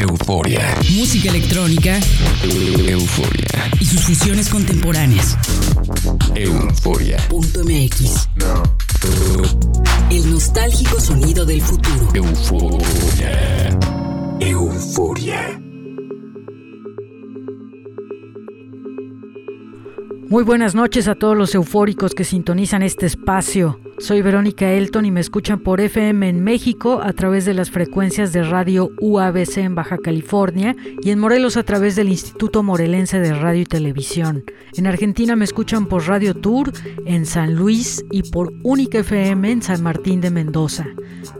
euforia. Música electrónica. Euforia. Y sus fusiones contemporáneas. Euforia. Punto MX. El nostálgico sonido del futuro. Euforia. Euforia. Muy buenas noches a todos los eufóricos que sintonizan este espacio. Soy Verónica Elton y me escuchan por FM en México a través de las frecuencias de radio UABC en Baja California y en Morelos a través del Instituto Morelense de Radio y Televisión. En Argentina me escuchan por Radio Tour en San Luis y por Única FM en San Martín de Mendoza.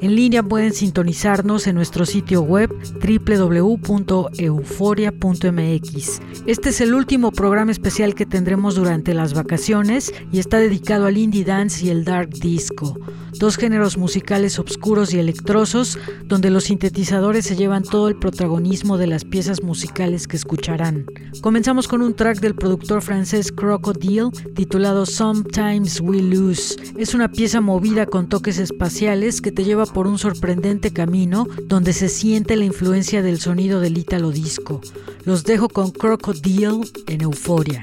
En línea pueden sintonizarnos en nuestro sitio web www.euforia.mx. Este es el último programa especial que tendremos durante las vacaciones y está dedicado al indie dance y el dark disco, dos géneros musicales obscuros y electrosos donde los sintetizadores se llevan todo el protagonismo de las piezas musicales que escucharán. Comenzamos con un track del productor francés Crocodile titulado Sometimes We Lose. Es una pieza movida con toques espaciales que te lleva por un sorprendente camino donde se siente la influencia del sonido del ítalo disco. Los dejo con Crocodile en Euforia.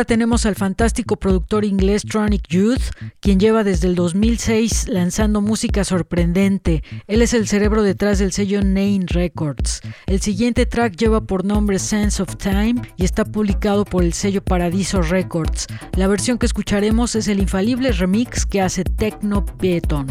Ahora tenemos al fantástico productor inglés Tronic Youth, quien lleva desde el 2006 lanzando música sorprendente. Él es el cerebro detrás del sello Nine Records. El siguiente track lleva por nombre Sense of Time y está publicado por el sello Paradiso Records. La versión que escucharemos es el infalible remix que hace Techno Beton.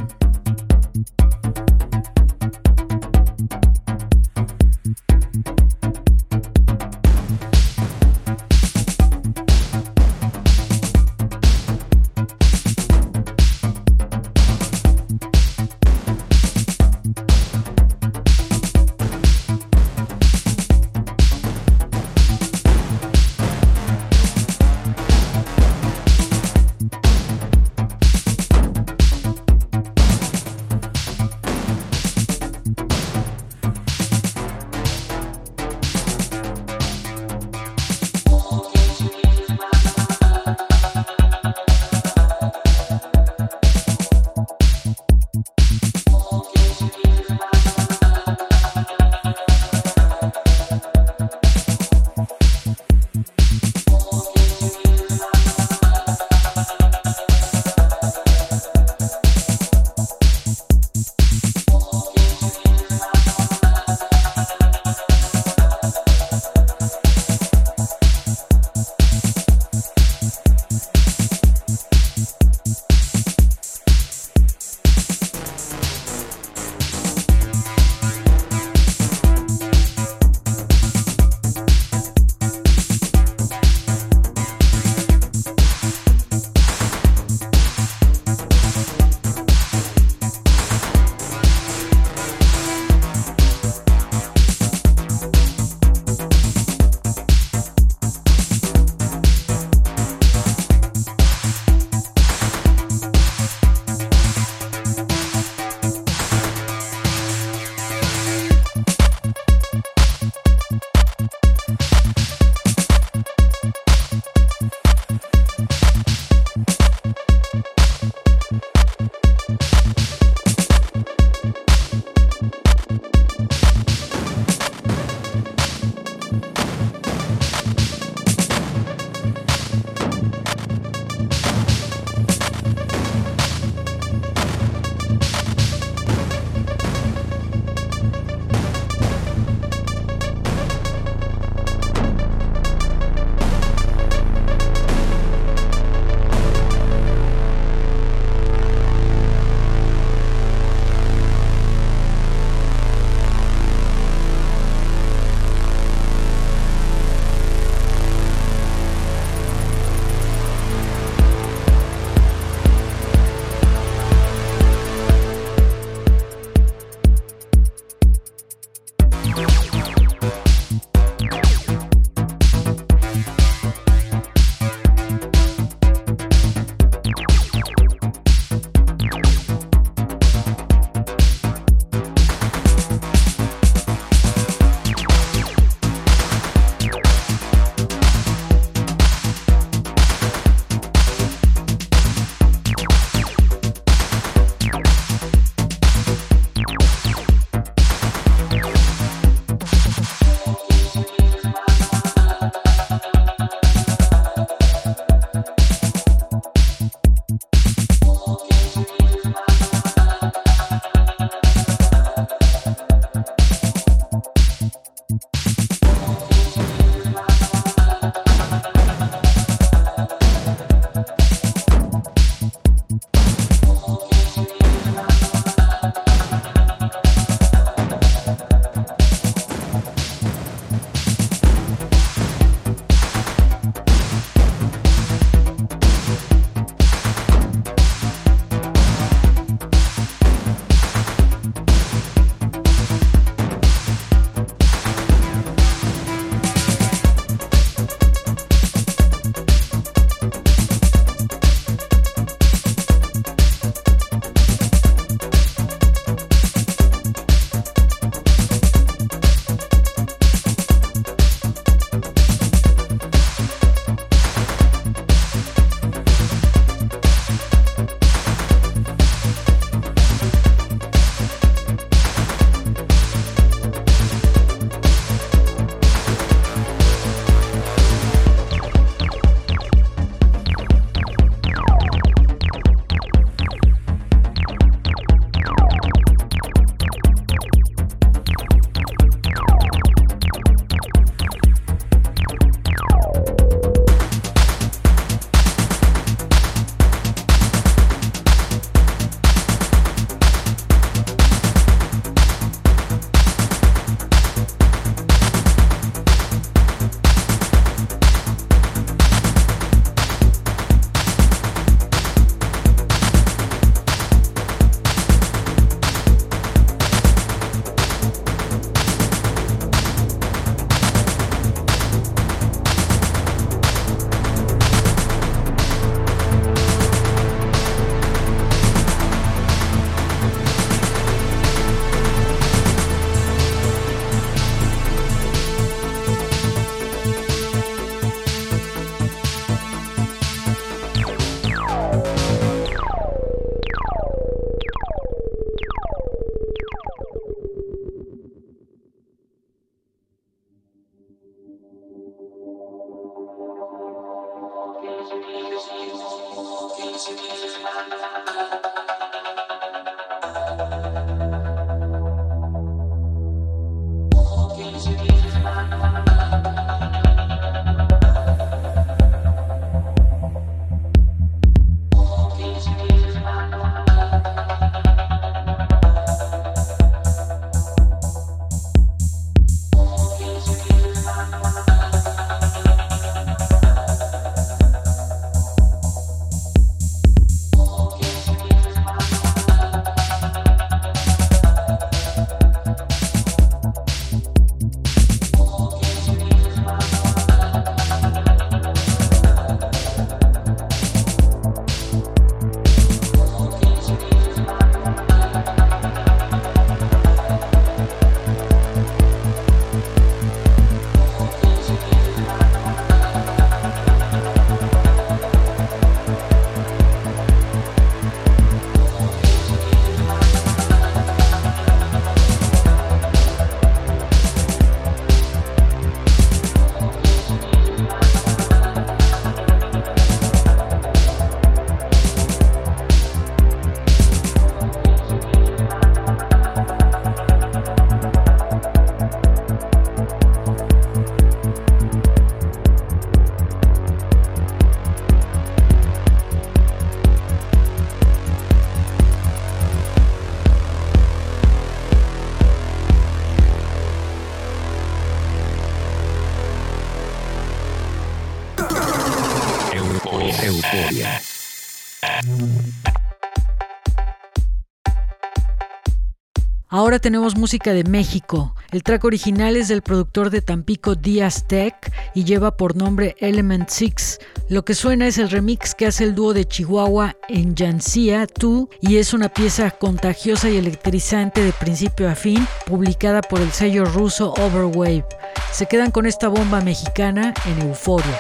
Ahora tenemos música de México. El track original es del productor de Tampico Díaz Tech y lleva por nombre Element 6. Lo que suena es el remix que hace el dúo de Chihuahua en Jancia 2 y es una pieza contagiosa y electrizante de principio a fin, publicada por el sello ruso Overwave. Se quedan con esta bomba mexicana en euforia.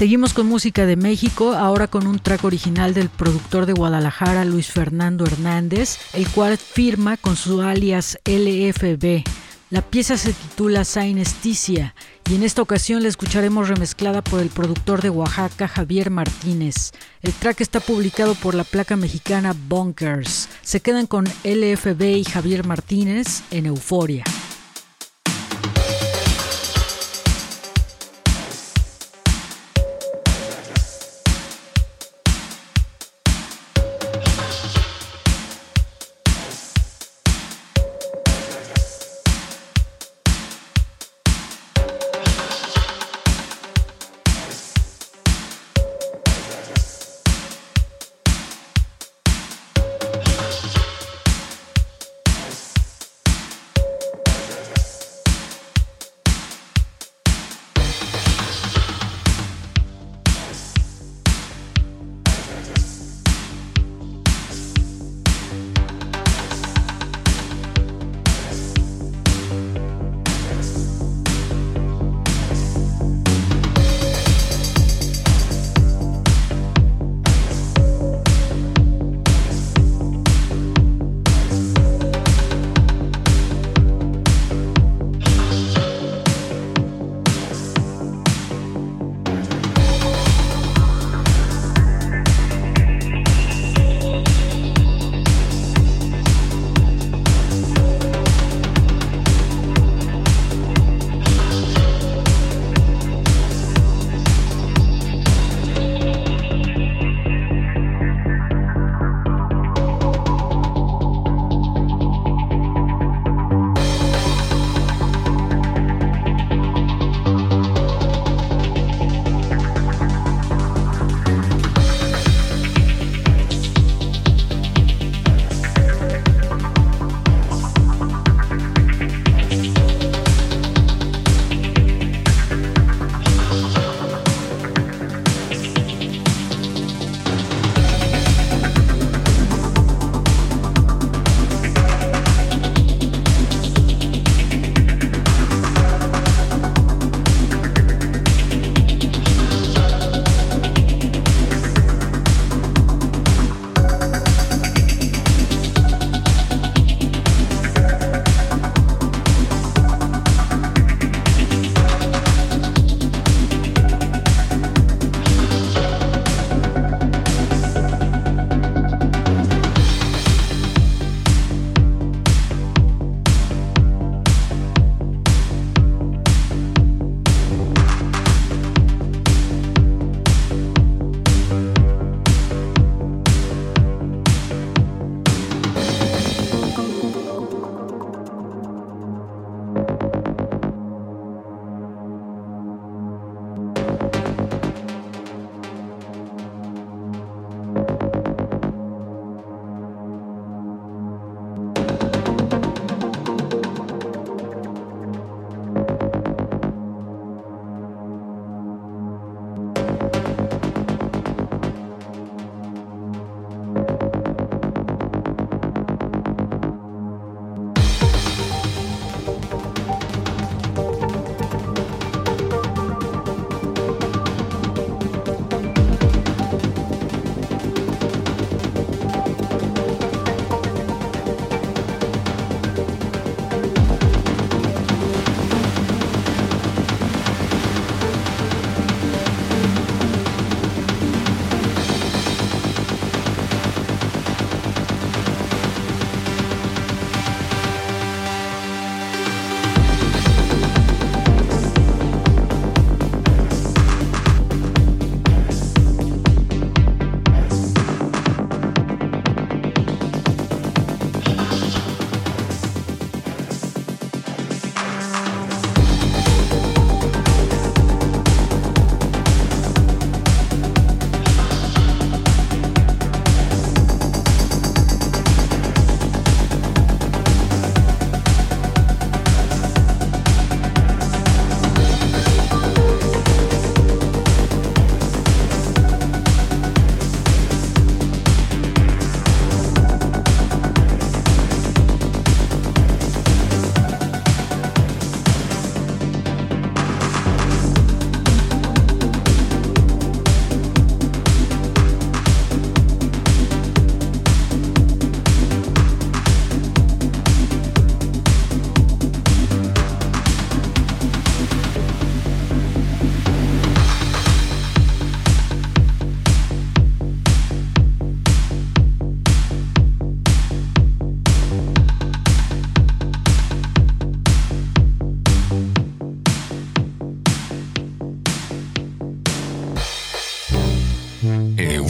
Seguimos con música de México, ahora con un track original del productor de Guadalajara, Luis Fernando Hernández, el cual firma con su alias LFB. La pieza se titula Sinesticia y en esta ocasión la escucharemos remezclada por el productor de Oaxaca, Javier Martínez. El track está publicado por la placa mexicana Bunkers. Se quedan con LFB y Javier Martínez en Euforia.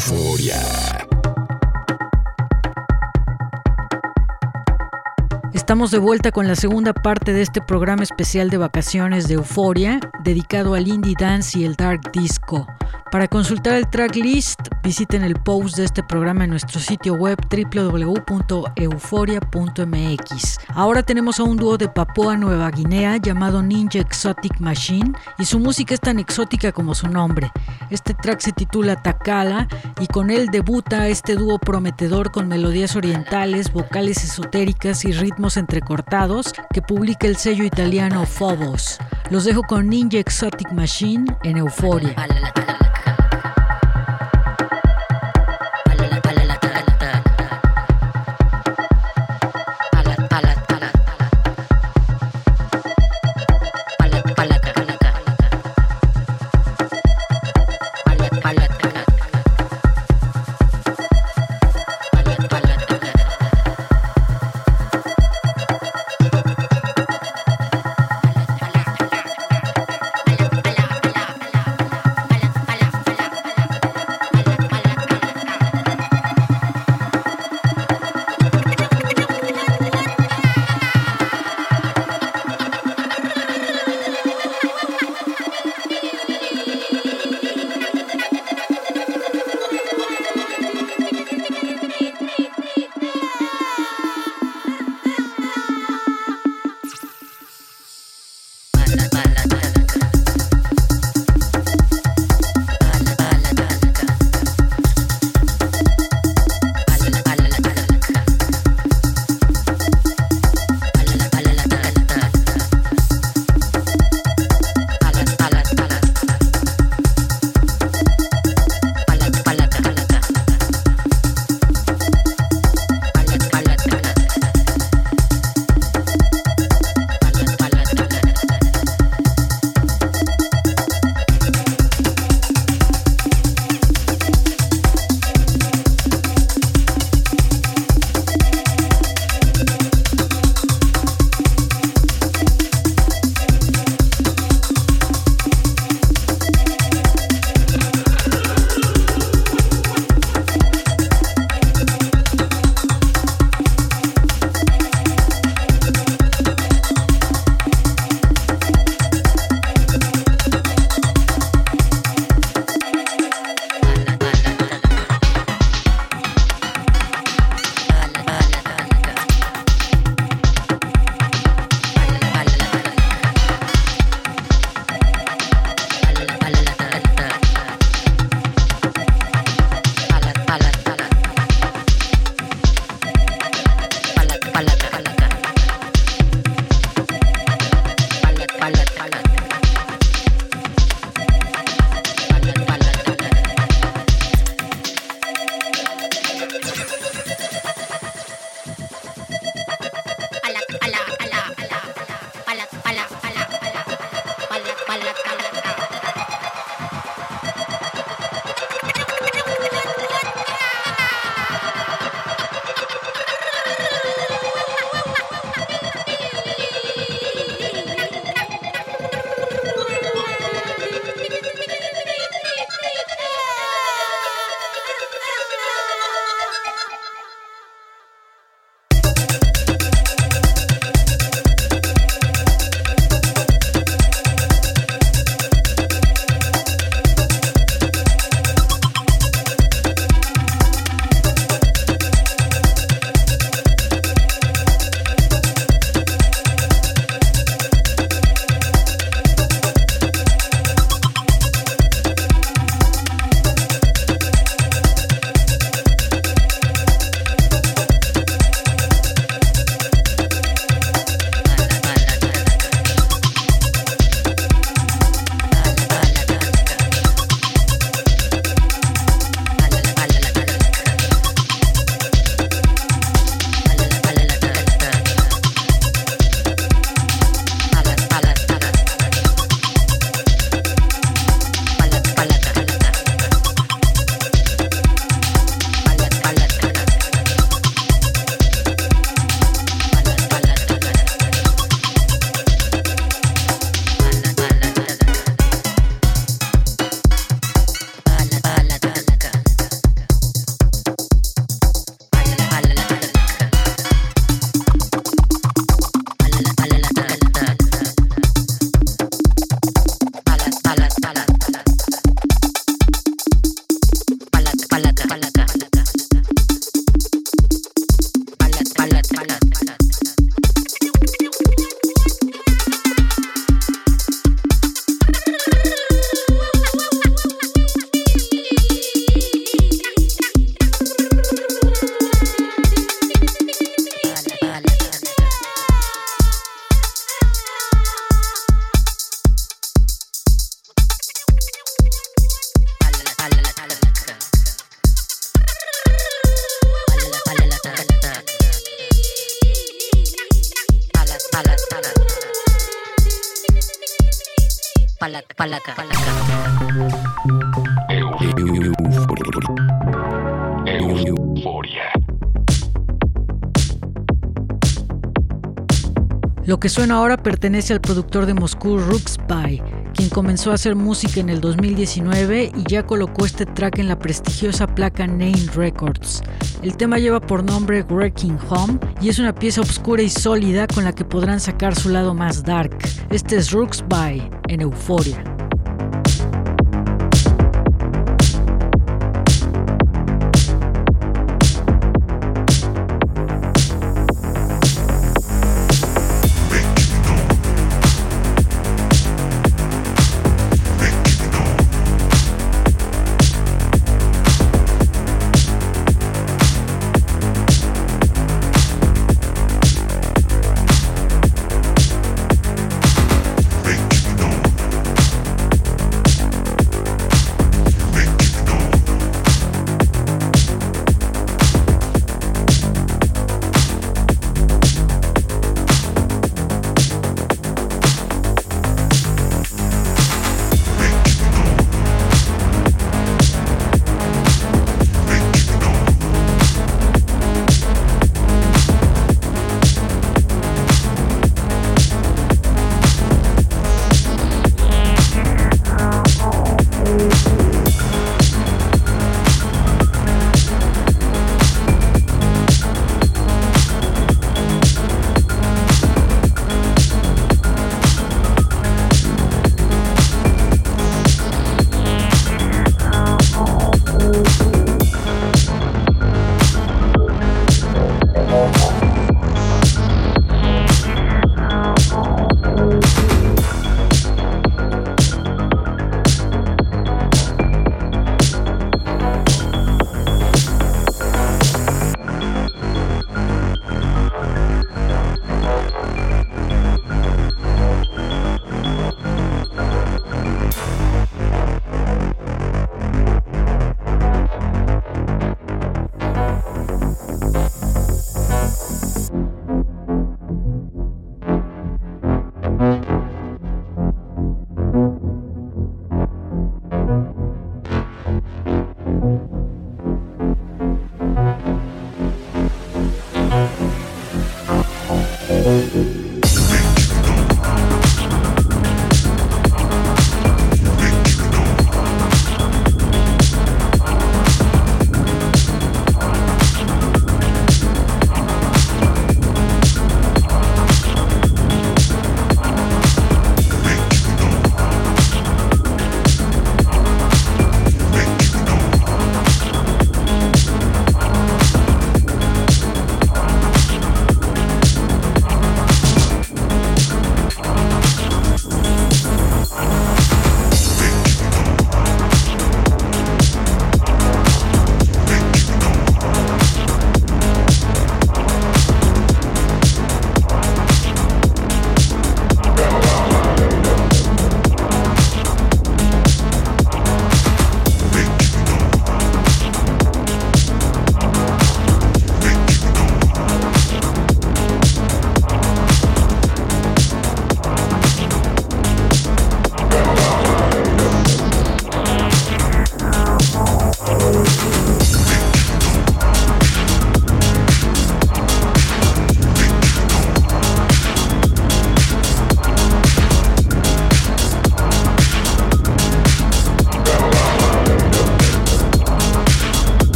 Euforia. Estamos de vuelta con la segunda parte de este programa especial de vacaciones de Euforia, dedicado al indie dance y el dark disco. Para consultar el tracklist, visiten el post de este programa en nuestro sitio web www.euforia.mx. Ahora tenemos a un dúo de Papua Nueva Guinea llamado Ninja Exotic Machine y su música es tan exótica como su nombre. Este track se titula Takala y con él debuta este dúo prometedor con melodías orientales, vocales esotéricas y ritmos entrecortados que publica el sello italiano Phobos. Los dejo con Ninja Exotic Machine en Euforia. Suena ahora pertenece al productor de Moscú Ruxby, quien comenzó a hacer música en el 2019 y ya colocó este track en la prestigiosa placa Name Records. El tema lleva por nombre Wrecking Home y es una pieza oscura y sólida con la que podrán sacar su lado más dark. Este es Ruxby en Euforia.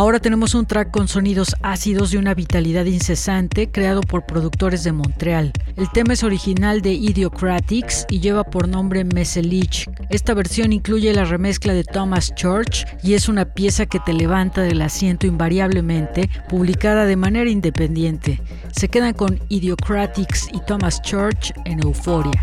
Ahora tenemos un track con sonidos ácidos de una vitalidad incesante creado por productores de Montreal. El tema es original de Idiocratics y lleva por nombre Meselich. Esta versión incluye la remezcla de Thomas Church y es una pieza que te levanta del asiento invariablemente, publicada de manera independiente. Se quedan con Idiocratics y Thomas Church en Euforia.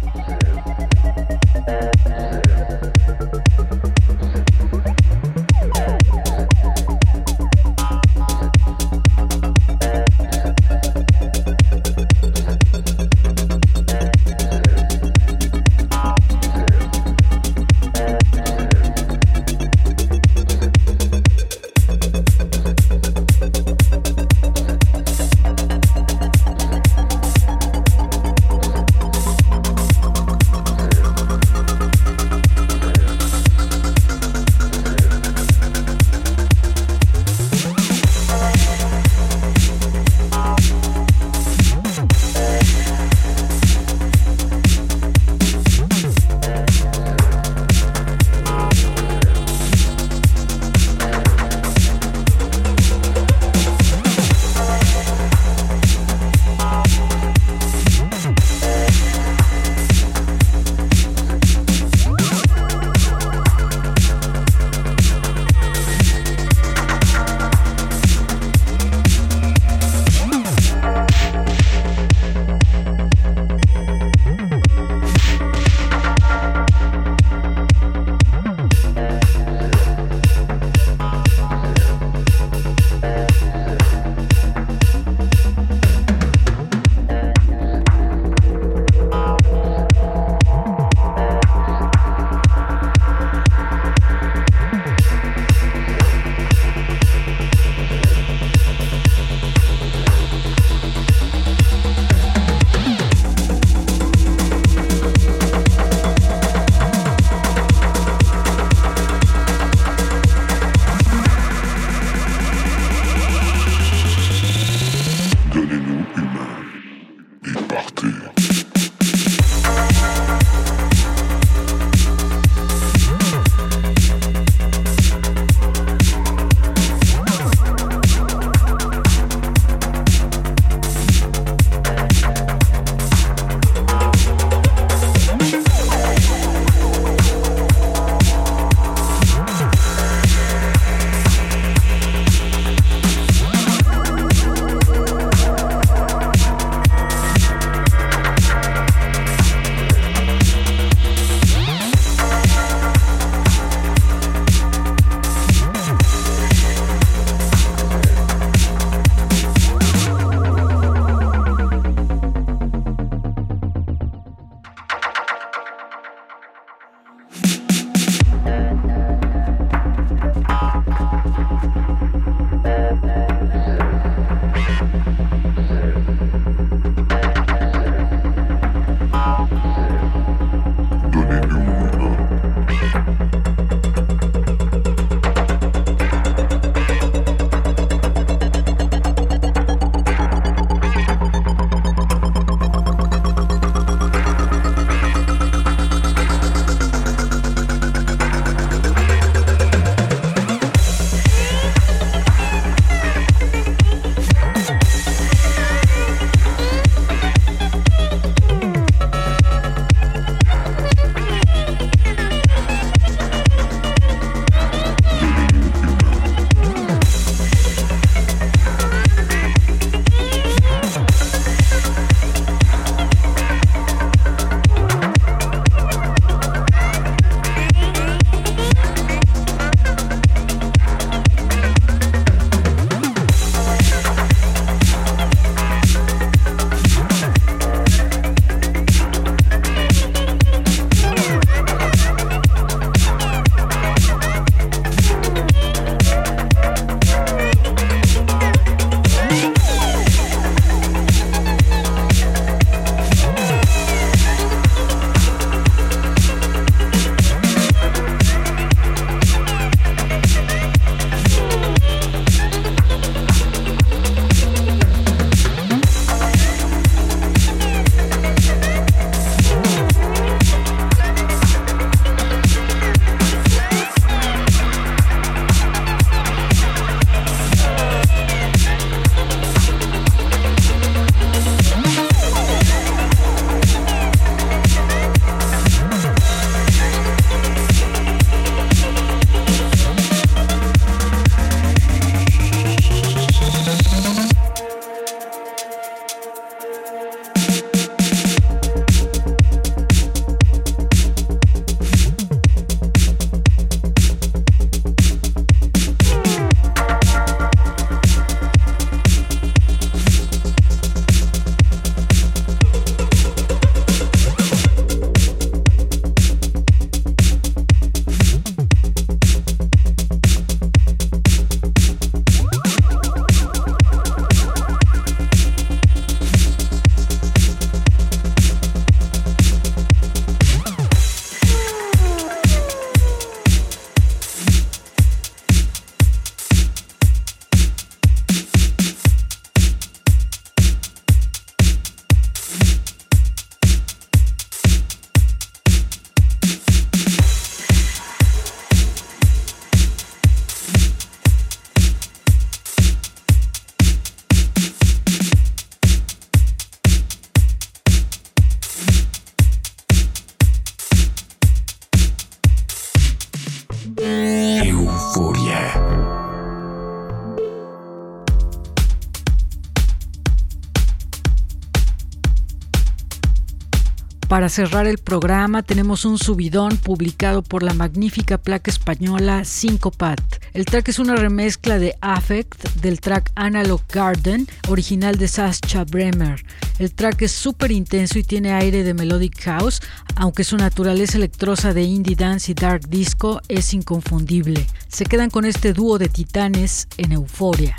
Para cerrar el programa tenemos un subidón publicado por la magnífica placa española Syncopat. El track es una remezcla de Affect del track Analog Garden, original de Sascha Bremer. El track es súper intenso y tiene aire de melodic house, aunque su naturaleza electrosa de indie dance y dark disco es inconfundible. Se quedan con este dúo de titanes en euforia.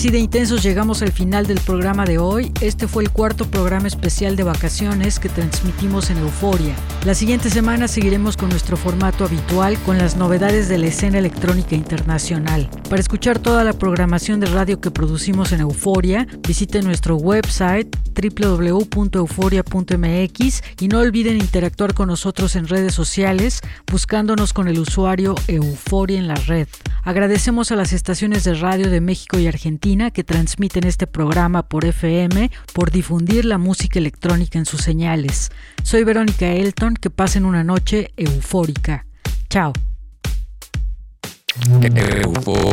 Así de intensos llegamos al final del programa de hoy. Este fue el cuarto programa especial de vacaciones que transmitimos en Euforia. La siguiente semana seguiremos con nuestro formato habitual con las novedades de la escena electrónica internacional. Para escuchar toda la programación de radio que producimos en Euforia, visite nuestro website www.euforia.mx y no olviden interactuar con nosotros en redes sociales buscándonos con el usuario Euforia en la red. Agradecemos a las estaciones de radio de México y Argentina que transmiten este programa por FM por difundir la música electrónica en sus señales. Soy Verónica Elton, que pasen una noche eufórica. Chao.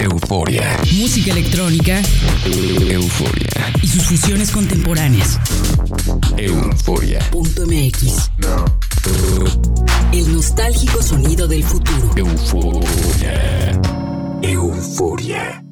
euforia. Música electrónica. Euforia. Y sus fusiones contemporáneas. Euforia. Punto MX. El nostálgico sonido del futuro. Euforia. Euforia.